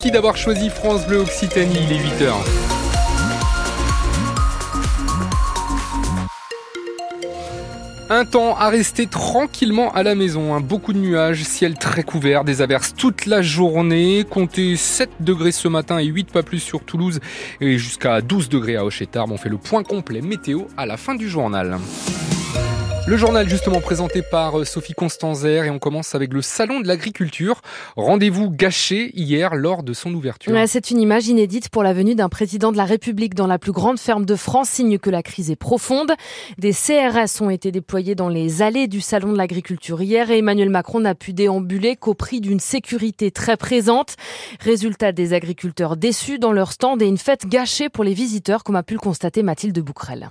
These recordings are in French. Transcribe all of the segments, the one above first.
Merci d'avoir choisi France Bleu Occitanie, il est 8h. Un temps à rester tranquillement à la maison. Hein. Beaucoup de nuages, ciel très couvert, des averses toute la journée. Comptez 7 degrés ce matin et 8 pas plus sur Toulouse et jusqu'à 12 degrés à Hochetarbe. On fait le point complet météo à la fin du journal. Le journal justement présenté par euh, Sophie Constanzer et on commence avec le salon de l'agriculture. Rendez-vous gâché hier lors de son ouverture. C'est une image inédite pour la venue d'un président de la République dans la plus grande ferme de France, signe que la crise est profonde. Des CRS ont été déployés dans les allées du salon de l'agriculture hier et Emmanuel Macron n'a pu déambuler qu'au prix d'une sécurité très présente. Résultat des agriculteurs déçus dans leur stand et une fête gâchée pour les visiteurs comme a pu le constater Mathilde Bouquerel.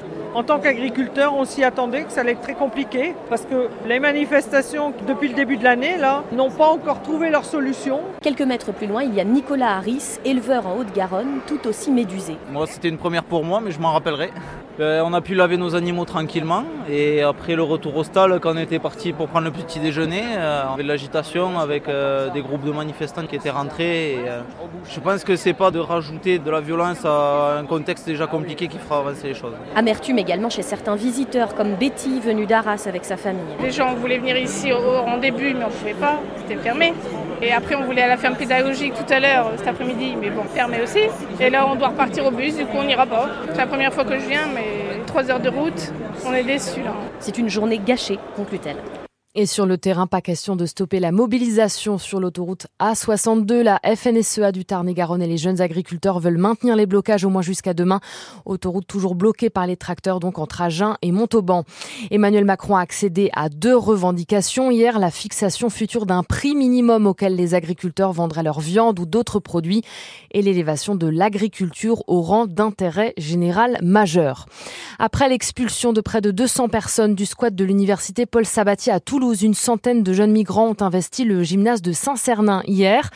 en tant qu'agriculteur, on s'y attendait que ça allait être très compliqué parce que les manifestations depuis le début de l'année là n'ont pas encore trouvé leur solution. Quelques mètres plus loin, il y a Nicolas Harris, éleveur en Haute-Garonne, tout aussi médusé. Moi, c'était une première pour moi, mais je m'en rappellerai. Euh, on a pu laver nos animaux tranquillement et après le retour au stade, quand on était parti pour prendre le petit déjeuner, euh, on avait de l'agitation avec euh, des groupes de manifestants qui étaient rentrés. je pense que c'est pas de rajouter de la violence à un contexte déjà compliqué qui fera avancer les choses. Amertume également chez certains visiteurs comme Betty venue d'Arras avec sa famille. Les gens voulaient venir ici en début mais on ne pouvait pas, c'était fermé. Et après on voulait à la ferme pédagogique tout à l'heure cet après-midi mais bon fermé aussi. Et là on doit repartir au bus, du coup on n'ira pas. C'est la première fois que je viens mais trois heures de route, on est déçus là. C'est une journée gâchée, conclut-elle. Et sur le terrain, pas question de stopper la mobilisation sur l'autoroute A62. La FNSEA du Tarn-et-Garonne et les jeunes agriculteurs veulent maintenir les blocages au moins jusqu'à demain. Autoroute toujours bloquée par les tracteurs, donc entre Agen et Montauban. Emmanuel Macron a accédé à deux revendications. Hier, la fixation future d'un prix minimum auquel les agriculteurs vendraient leur viande ou d'autres produits et l'élévation de l'agriculture au rang d'intérêt général majeur. Après l'expulsion de près de 200 personnes du squat de l'université Paul Sabatier à Toulouse, une centaine de jeunes migrants ont investi le gymnase de Saint-Cernin hier.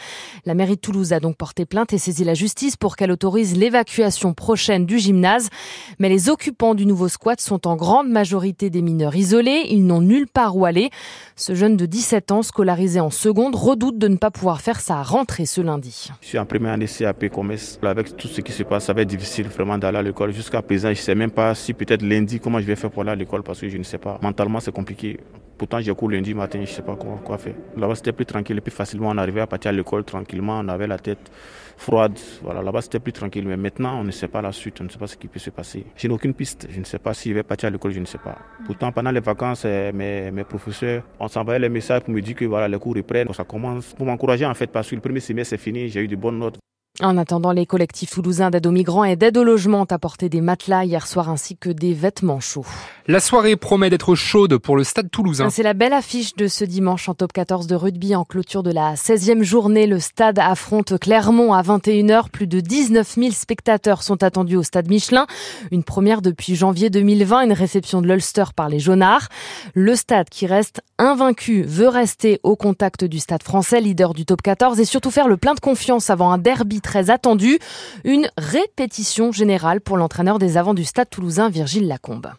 La mairie de Toulouse a donc porté plainte et saisi la justice pour qu'elle autorise l'évacuation prochaine du gymnase. Mais les occupants du nouveau squat sont en grande majorité des mineurs isolés. Ils n'ont nulle part où aller. Ce jeune de 17 ans, scolarisé en seconde, redoute de ne pas pouvoir faire sa rentrée ce lundi. Je suis en première année CAP commerce. Avec tout ce qui se passe, ça va être difficile vraiment d'aller à l'école. Jusqu'à présent, je ne sais même pas si peut-être lundi, comment je vais faire pour aller à l'école parce que je ne sais pas. Mentalement, c'est compliqué. Pourtant, j'ai cours lundi matin, je ne sais pas quoi, faire. Là-bas, c'était plus tranquille et plus facilement. On arrivait à partir à l'école tranquillement, on avait la tête froide. Voilà, là-bas, c'était plus tranquille. Mais maintenant, on ne sait pas la suite, on ne sait pas ce qui peut se passer. Je n'ai aucune piste. Je ne sais pas si je vais partir à l'école, je ne sais pas. Pourtant, pendant les vacances, eh, mes, mes professeurs, on s'envoyait les messages pour me dire que voilà, les cours reprennent. Ça commence pour m'encourager en fait, parce que le premier semestre c'est fini, j'ai eu de bonnes notes. En attendant, les collectifs toulousains d'aide aux migrants et d'aide au logement ont apporté des matelas hier soir ainsi que des vêtements chauds. La soirée promet d'être chaude pour le stade toulousain. C'est la belle affiche de ce dimanche en top 14 de rugby en clôture de la 16e journée. Le stade affronte Clermont à 21h. Plus de 19 000 spectateurs sont attendus au stade Michelin. Une première depuis janvier 2020, une réception de l'Ulster par les Jaunards. Le stade qui reste invaincu veut rester au contact du stade français, leader du top 14 et surtout faire le plein de confiance avant un derby très attendu. Une répétition générale pour l'entraîneur des avants du stade toulousain, Virgile Lacombe.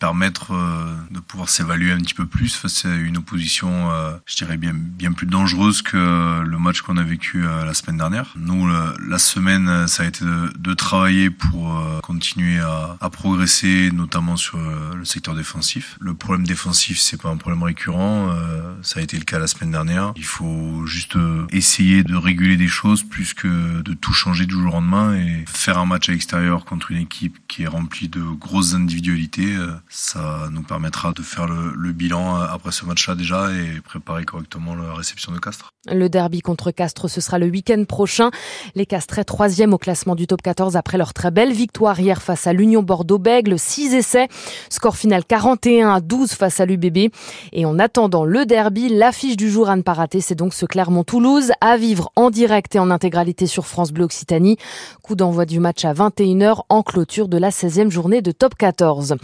Permettre euh, de pouvoir s'évaluer un petit peu plus face à une opposition, euh, je dirais bien bien plus dangereuse que le match qu'on a vécu euh, la semaine dernière. Nous, la semaine, ça a été de, travailler pour continuer à, à, progresser, notamment sur le secteur défensif. Le problème défensif, c'est pas un problème récurrent. Ça a été le cas la semaine dernière. Il faut juste essayer de réguler des choses plus que de tout changer du jour au lendemain et faire un match à l'extérieur contre une équipe qui est remplie de grosses individualités Ça nous permettra de faire le, bilan après ce match-là déjà et préparer correctement la réception de Castres. Le derby contre Castres, ce sera le week-end prochain. Les Castres, troisième au classement du top 14 après leur très belle victoire hier face à l'Union Bordeaux-Bègle. 6 essais, score final 41 à 12 face à l'UBB. Et en attendant le derby, l'affiche du jour à ne pas rater, c'est donc ce Clermont-Toulouse à vivre en direct et en intégralité sur France Bleu Occitanie. Coup d'envoi du match à 21h en clôture de la 16e journée de top 14.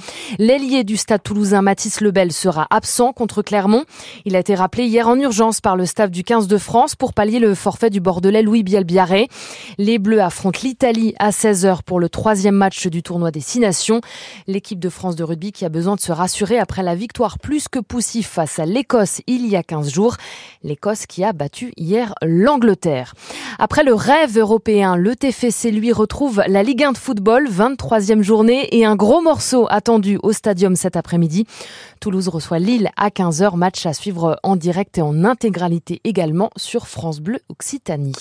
L'ailier du stade toulousain Mathis Lebel sera absent contre Clermont. Il a été rappelé hier en urgence par le staff du 15 de France pour pallier le forfait du Bordelais Louis Bielbiaré. Les Bleus affrontent l'Italie à 16h pour le troisième match du tournoi des Six Nations. L'équipe de France de rugby qui a besoin de se rassurer après la victoire plus que poussive face à l'Écosse il y a 15 jours. L'Écosse qui a battu hier l'Angleterre. Après le rêve européen, le TFC lui retrouve la Ligue 1 de football, 23e journée et un gros morceau attendu au stadium cet après-midi. Toulouse reçoit Lille à 15h, match à suivre en direct et en intégralité également sur France Bleu Occitanie.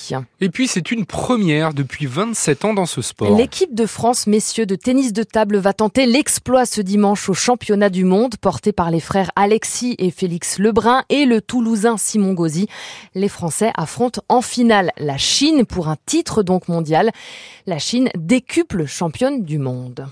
Et puis c'est une première depuis 27 ans dans ce sport. L'équipe de France messieurs de tennis de table va tenter l'exploit ce dimanche au championnat du monde porté par les frères Alexis et Félix Lebrun et le Toulousain Simon Gauzy. Les Français affrontent en finale la Chine pour un titre donc mondial. La Chine décuple championne du monde.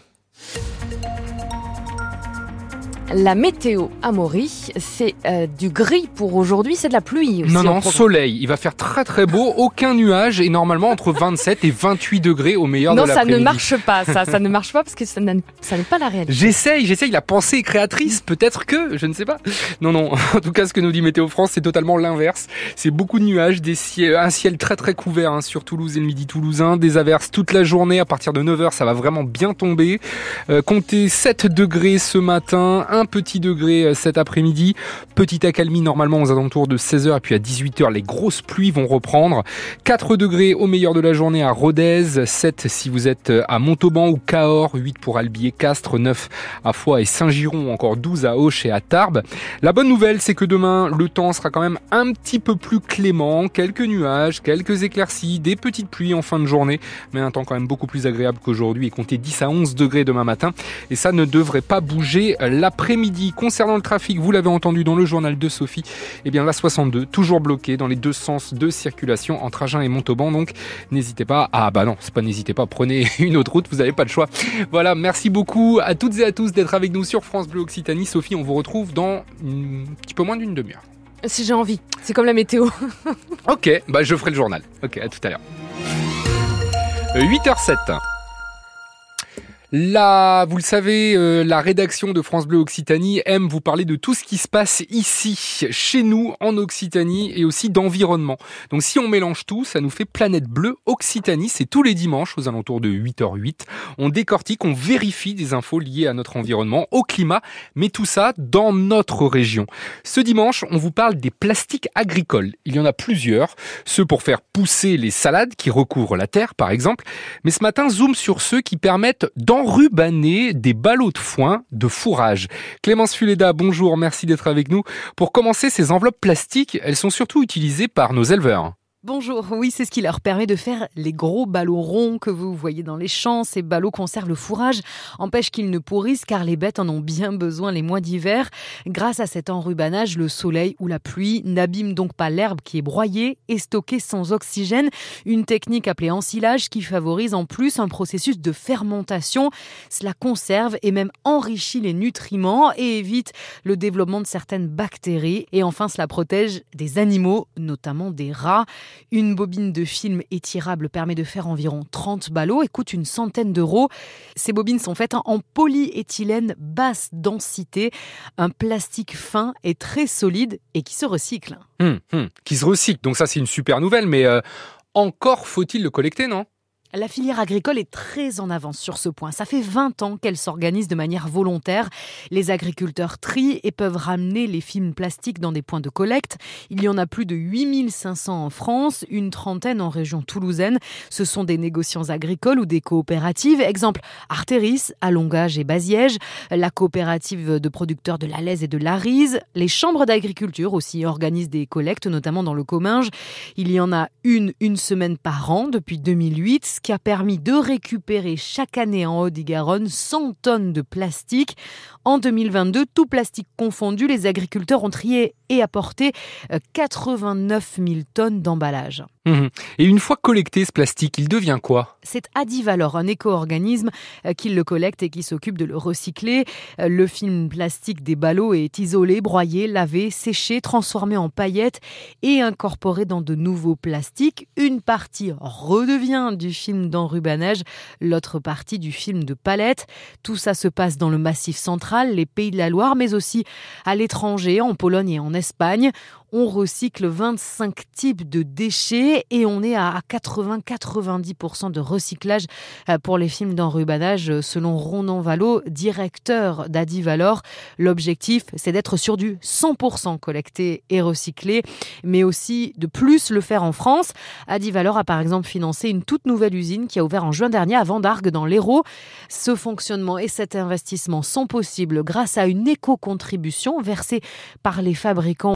La météo à Maury, c'est euh, du gris pour aujourd'hui, c'est de la pluie aussi. Non, non, soleil. Il va faire très très beau, aucun nuage et normalement entre 27 et 28 degrés au meilleur de l'après-midi. Non, ça ne marche pas, ça, ça ne marche pas parce que ça n'est pas la réalité. J'essaye, j'essaye, la pensée créatrice, peut-être que, je ne sais pas. Non, non, en tout cas, ce que nous dit Météo France, c'est totalement l'inverse. C'est beaucoup de nuages, des un ciel très très couvert hein, sur Toulouse et le midi toulousain, des averses toute la journée. À partir de 9h, ça va vraiment bien tomber. Euh, comptez 7 degrés ce matin, un petit degré euh, cet après-midi. Petite accalmie normalement aux alentours de 16h et puis à 18h les grosses pluies vont reprendre. 4 degrés au meilleur de la journée à Rodez, 7 si vous êtes euh, à Montauban ou Cahors, 8 pour Albier, Castres, 9 à Foix et Saint-Giron, encore 12 à Auch et à Tarbes. La bonne nouvelle c'est que demain le temps sera quand même un petit peu plus clément, quelques nuages, quelques éclaircies, des petites pluies en fin de journée, mais un temps quand même beaucoup plus agréable qu'aujourd'hui et comptez 10 à 11 degrés demain matin et ça ne devrait pas bouger l'après l'après-midi. Concernant le trafic, vous l'avez entendu dans le journal de Sophie, eh bien la 62, toujours bloquée dans les deux sens de circulation entre Agen et Montauban. Donc n'hésitez pas. Ah bah non, c'est pas n'hésitez pas, prenez une autre route, vous n'avez pas le choix. Voilà, merci beaucoup à toutes et à tous d'être avec nous sur France Bleu Occitanie. Sophie, on vous retrouve dans un petit peu moins d'une demi-heure. Si j'ai envie, c'est comme la météo. ok, bah je ferai le journal. Ok, à tout à l'heure. 8h07. Là, vous le savez, euh, la rédaction de France Bleu Occitanie aime vous parler de tout ce qui se passe ici, chez nous, en Occitanie, et aussi d'environnement. Donc si on mélange tout, ça nous fait Planète Bleue Occitanie. C'est tous les dimanches aux alentours de 8h08. On décortique, on vérifie des infos liées à notre environnement, au climat, mais tout ça dans notre région. Ce dimanche, on vous parle des plastiques agricoles. Il y en a plusieurs, ceux pour faire pousser les salades qui recouvrent la terre, par exemple. Mais ce matin, zoom sur ceux qui permettent d'en rubaner des ballots de foin de fourrage. Clémence Fuleda, bonjour, merci d'être avec nous. Pour commencer, ces enveloppes plastiques, elles sont surtout utilisées par nos éleveurs. Bonjour, oui, c'est ce qui leur permet de faire les gros ballots ronds que vous voyez dans les champs. Ces ballots conservent le fourrage, empêchent qu'ils ne pourrissent car les bêtes en ont bien besoin les mois d'hiver. Grâce à cet enrubanage, le soleil ou la pluie n'abîment donc pas l'herbe qui est broyée et stockée sans oxygène. Une technique appelée ensilage qui favorise en plus un processus de fermentation. Cela conserve et même enrichit les nutriments et évite le développement de certaines bactéries. Et enfin, cela protège des animaux, notamment des rats. Une bobine de film étirable permet de faire environ 30 ballots et coûte une centaine d'euros. Ces bobines sont faites en polyéthylène basse densité, un plastique fin et très solide et qui se recycle. Hum, hum, qui se recycle, donc ça c'est une super nouvelle, mais euh, encore faut-il le collecter, non? La filière agricole est très en avance sur ce point. Ça fait 20 ans qu'elle s'organise de manière volontaire. Les agriculteurs trient et peuvent ramener les films plastiques dans des points de collecte. Il y en a plus de 8500 en France, une trentaine en région toulousaine. Ce sont des négociants agricoles ou des coopératives. Exemple, Arteris, Alongage et Baziège, la coopérative de producteurs de la Laise et de l'Arise. Les chambres d'agriculture aussi organisent des collectes, notamment dans le Comminges. Il y en a une une semaine par an depuis 2008 qui a permis de récupérer chaque année en Haute-Garonne 100 tonnes de plastique. En 2022, tout plastique confondu, les agriculteurs ont trié et apporté 89 000 tonnes d'emballage. Mmh. Et une fois collecté ce plastique, il devient quoi? C'est Adivalor, un éco-organisme euh, qui le collecte et qui s'occupe de le recycler. Euh, le film plastique des ballots est isolé, broyé, lavé, séché, transformé en paillettes et incorporé dans de nouveaux plastiques. Une partie redevient du film d'enrubanage, l'autre partie du film de palette. Tout ça se passe dans le Massif central, les Pays de la Loire, mais aussi à l'étranger, en Pologne et en Espagne. Espagne. On recycle 25 types de déchets et on est à 80-90% de recyclage euh, pour les films d'enrubanage euh, selon Ronan Valo, directeur d'Adivalor. L'objectif, c'est d'être sur du 100% collecté et recyclé, mais aussi de plus le faire en France. Adivalor a par exemple financé une toute nouvelle usine qui a ouvert en juin dernier à Vendargue dans l'Hérault. Ce fonctionnement et cet investissement sont possibles grâce à une éco-contribution versée par les fabricants